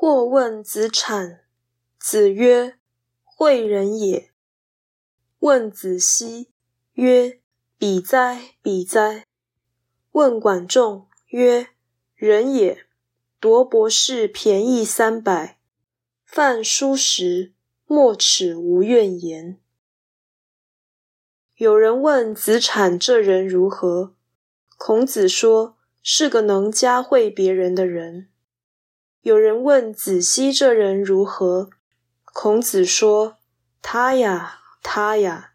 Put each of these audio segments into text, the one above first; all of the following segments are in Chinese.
或问子产，子曰：“惠人也。”问子西曰：“比哉，比哉！”问管仲曰：“人也，夺博士便宜三百，饭疏食，莫齿无怨言。”有人问子产这人如何，孔子说是个能加惠别人的人。有人问子西这人如何，孔子说他呀，他呀。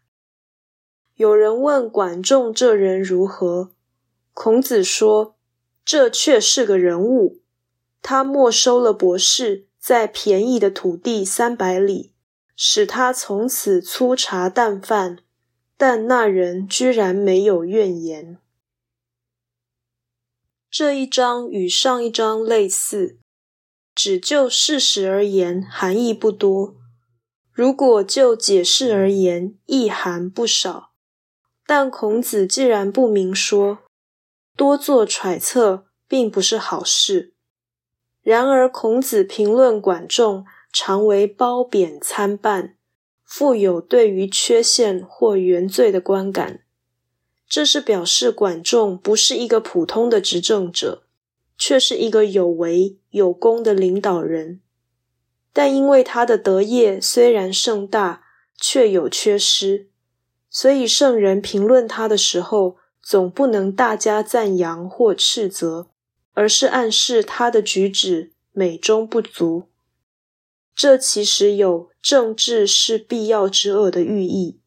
有人问管仲这人如何，孔子说这却是个人物，他没收了博士在便宜的土地三百里，使他从此粗茶淡饭。但那人居然没有怨言。这一章与上一章类似，只就事实而言，含义不多；如果就解释而言，意涵不少。但孔子既然不明说，多做揣测并不是好事。然而孔子评论管仲，常为褒贬参半。富有对于缺陷或原罪的观感，这是表示管仲不是一个普通的执政者，却是一个有为有功的领导人。但因为他的德业虽然盛大，却有缺失，所以圣人评论他的时候，总不能大加赞扬或斥责，而是暗示他的举止美中不足。这其实有政治是必要之恶的寓意。